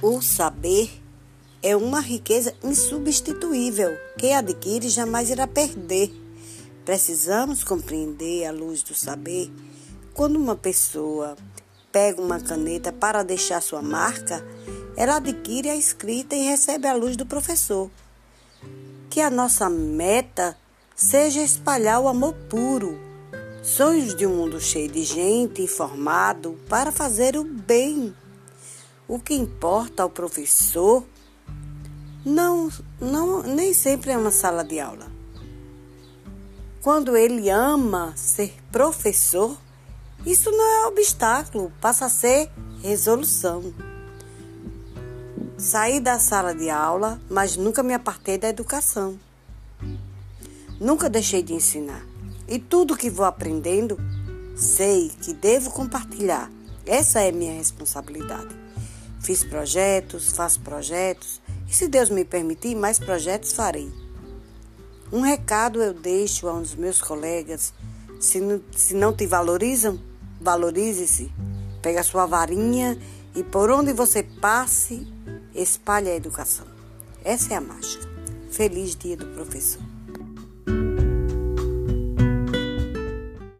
O saber é uma riqueza insubstituível. Quem adquire jamais irá perder. Precisamos compreender à luz do saber quando uma pessoa pega uma caneta para deixar sua marca, ela adquire a escrita e recebe a luz do professor. Que a nossa meta seja espalhar o amor puro, sonhos de um mundo cheio de gente informado para fazer o bem. O que importa ao professor não, não nem sempre é uma sala de aula. Quando ele ama ser professor, isso não é obstáculo, passa a ser resolução. Saí da sala de aula, mas nunca me apartei da educação. Nunca deixei de ensinar. E tudo que vou aprendendo, sei que devo compartilhar. Essa é minha responsabilidade. Fiz projetos, faço projetos, e se Deus me permitir, mais projetos farei. Um recado eu deixo a um dos meus colegas: se não, se não te valorizam, valorize-se. Pega a sua varinha e por onde você passe, espalhe a educação. Essa é a mágica. Feliz dia do professor.